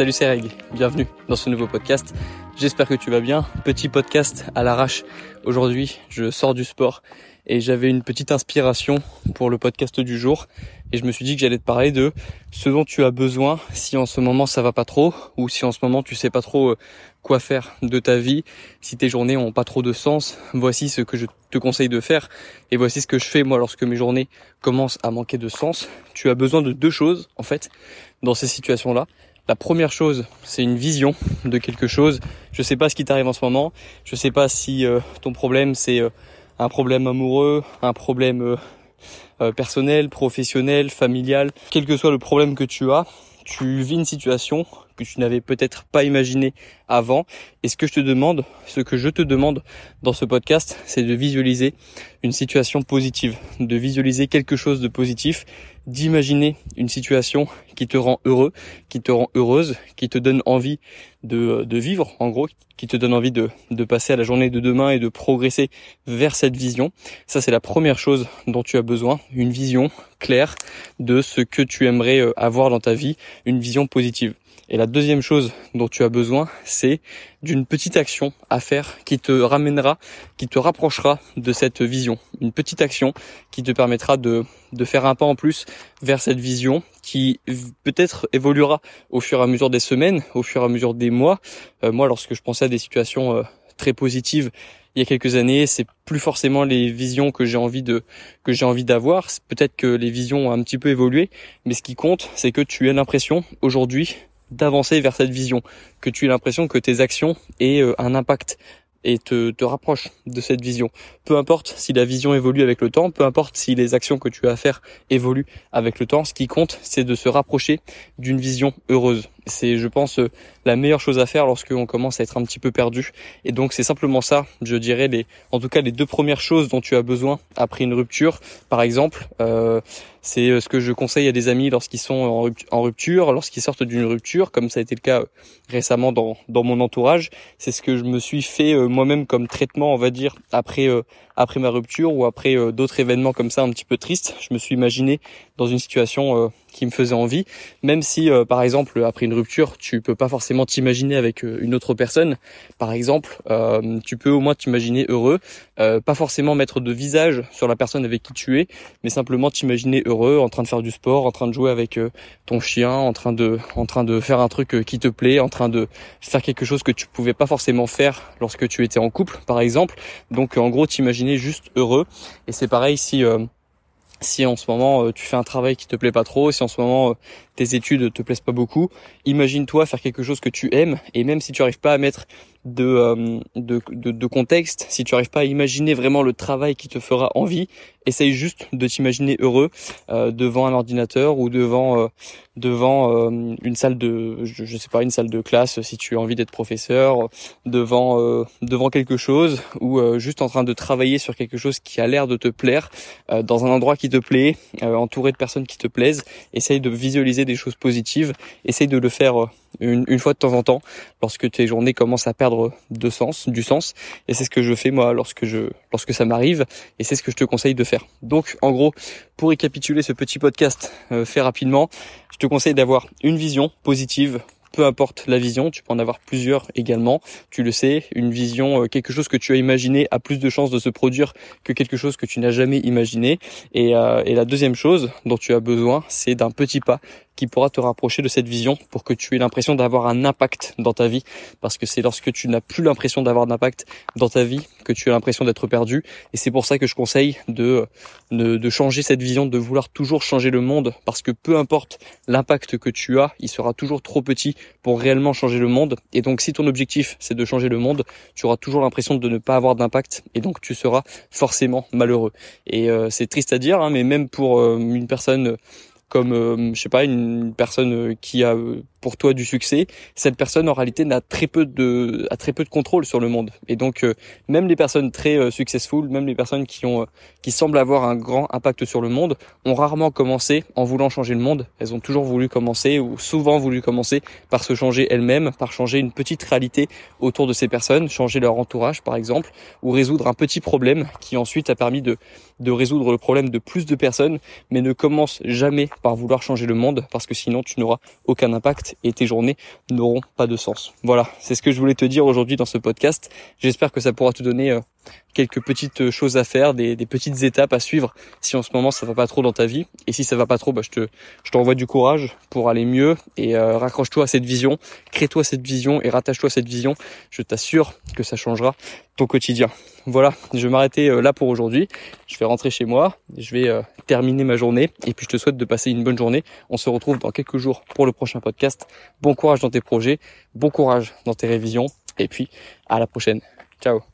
Salut c'est Reg, bienvenue dans ce nouveau podcast. J'espère que tu vas bien. Petit podcast à l'arrache. Aujourd'hui, je sors du sport et j'avais une petite inspiration pour le podcast du jour et je me suis dit que j'allais te parler de ce dont tu as besoin si en ce moment ça va pas trop ou si en ce moment tu sais pas trop euh, quoi faire de ta vie, si tes journées ont pas trop de sens, voici ce que je te conseille de faire et voici ce que je fais moi lorsque mes journées commencent à manquer de sens. Tu as besoin de deux choses en fait dans ces situations-là. La première chose, c'est une vision de quelque chose. Je sais pas ce qui t'arrive en ce moment. Je sais pas si euh, ton problème c'est euh, un problème amoureux, un problème euh, personnel, professionnel, familial, quel que soit le problème que tu as, tu vis une situation que tu n'avais peut-être pas imaginé avant. Et ce que je te demande, ce que je te demande dans ce podcast, c'est de visualiser une situation positive, de visualiser quelque chose de positif, d'imaginer une situation qui te rend heureux, qui te rend heureuse, qui te donne envie de, de vivre, en gros, qui te donne envie de, de passer à la journée de demain et de progresser vers cette vision. Ça, c'est la première chose dont tu as besoin, une vision claire de ce que tu aimerais euh, avoir dans ta vie, une vision positive. Et la deuxième chose dont tu as besoin, c'est d'une petite action à faire qui te ramènera, qui te rapprochera de cette vision. Une petite action qui te permettra de, de faire un pas en plus vers cette vision qui peut-être évoluera au fur et à mesure des semaines, au fur et à mesure des mois. Euh, moi, lorsque je pensais à des situations euh, très positives il y a quelques années, c'est plus forcément les visions que j'ai envie de que j'ai envie d'avoir. Peut-être que les visions ont un petit peu évolué, mais ce qui compte, c'est que tu as l'impression aujourd'hui d'avancer vers cette vision, que tu aies l'impression que tes actions aient euh, un impact et te, te rapproche de cette vision. Peu importe si la vision évolue avec le temps, peu importe si les actions que tu as à faire évoluent avec le temps, ce qui compte, c'est de se rapprocher d'une vision heureuse. C'est, je pense, la meilleure chose à faire lorsqu'on commence à être un petit peu perdu. Et donc, c'est simplement ça, je dirais, les, en tout cas, les deux premières choses dont tu as besoin après une rupture. Par exemple, euh, c'est ce que je conseille à des amis lorsqu'ils sont en rupture, lorsqu'ils sortent d'une rupture, comme ça a été le cas récemment dans, dans mon entourage. C'est ce que je me suis fait euh, moi-même comme traitement, on va dire, après euh, après ma rupture ou après euh, d'autres événements comme ça un petit peu tristes. Je me suis imaginé dans une situation qui me faisait envie, même si par exemple après une rupture, tu peux pas forcément t'imaginer avec une autre personne. Par exemple, tu peux au moins t'imaginer heureux, pas forcément mettre de visage sur la personne avec qui tu es, mais simplement t'imaginer heureux, en train de faire du sport, en train de jouer avec ton chien, en train de en train de faire un truc qui te plaît, en train de faire quelque chose que tu pouvais pas forcément faire lorsque tu étais en couple, par exemple. Donc en gros, t'imaginer juste heureux. Et c'est pareil si euh, si en ce moment euh, tu fais un travail qui te plaît pas trop, si en ce moment euh, tes études te plaisent pas beaucoup, imagine-toi faire quelque chose que tu aimes et même si tu arrives pas à mettre de, de, de, de, contexte, si tu arrives pas à imaginer vraiment le travail qui te fera envie, essaye juste de t'imaginer heureux euh, devant un ordinateur ou devant euh, devant euh, une salle de je, je, sais pas une salle de classe si tu as envie d'être professeur devant devant quelque chose ou juste en train de travailler sur quelque chose qui a l'air de te plaire dans un endroit qui te plaît entouré de personnes qui te plaisent essaye de visualiser des choses positives essaye de le faire une, une, fois de temps en temps lorsque tes journées commencent à perdre de sens, du sens. Et c'est ce que je fais moi lorsque je, lorsque ça m'arrive. Et c'est ce que je te conseille de faire. Donc, en gros, pour récapituler ce petit podcast euh, fait rapidement, je te conseille d'avoir une vision positive peu importe la vision, tu peux en avoir plusieurs également. Tu le sais, une vision, euh, quelque chose que tu as imaginé a plus de chances de se produire que quelque chose que tu n'as jamais imaginé. Et, euh, et la deuxième chose dont tu as besoin, c'est d'un petit pas qui pourra te rapprocher de cette vision pour que tu aies l'impression d'avoir un impact dans ta vie. Parce que c'est lorsque tu n'as plus l'impression d'avoir d'impact dans ta vie que tu as l'impression d'être perdu. Et c'est pour ça que je conseille de, de changer cette vision, de vouloir toujours changer le monde. Parce que peu importe l'impact que tu as, il sera toujours trop petit pour réellement changer le monde. Et donc si ton objectif c'est de changer le monde, tu auras toujours l'impression de ne pas avoir d'impact. Et donc tu seras forcément malheureux. Et euh, c'est triste à dire, hein, mais même pour euh, une personne comme euh, je sais pas une personne qui a pour toi du succès, cette personne en réalité n'a très peu de a très peu de contrôle sur le monde. Et donc même les personnes très successful, même les personnes qui ont qui semblent avoir un grand impact sur le monde, ont rarement commencé en voulant changer le monde. Elles ont toujours voulu commencer ou souvent voulu commencer par se changer elles-mêmes, par changer une petite réalité autour de ces personnes, changer leur entourage par exemple, ou résoudre un petit problème qui ensuite a permis de de résoudre le problème de plus de personnes, mais ne commence jamais par vouloir changer le monde parce que sinon tu n'auras aucun impact et tes journées n'auront pas de sens. Voilà, c'est ce que je voulais te dire aujourd'hui dans ce podcast. J'espère que ça pourra te donner euh, quelques petites choses à faire, des, petites étapes à suivre si en ce moment ça va pas trop dans ta vie. Et si ça va pas trop, bah, je te je t'envoie du courage pour aller mieux et euh, raccroche-toi à cette vision, crée-toi cette vision et rattache-toi à cette vision. Je t'assure que ça changera ton quotidien. Voilà, je vais m'arrêter euh, là pour aujourd'hui. Je vais rentrer chez moi, je vais euh, terminer ma journée et puis je te souhaite de passer une bonne journée. On se retrouve dans quelques jours pour le prochain podcast. Bon courage dans tes projets, bon courage dans tes révisions et puis à la prochaine. Ciao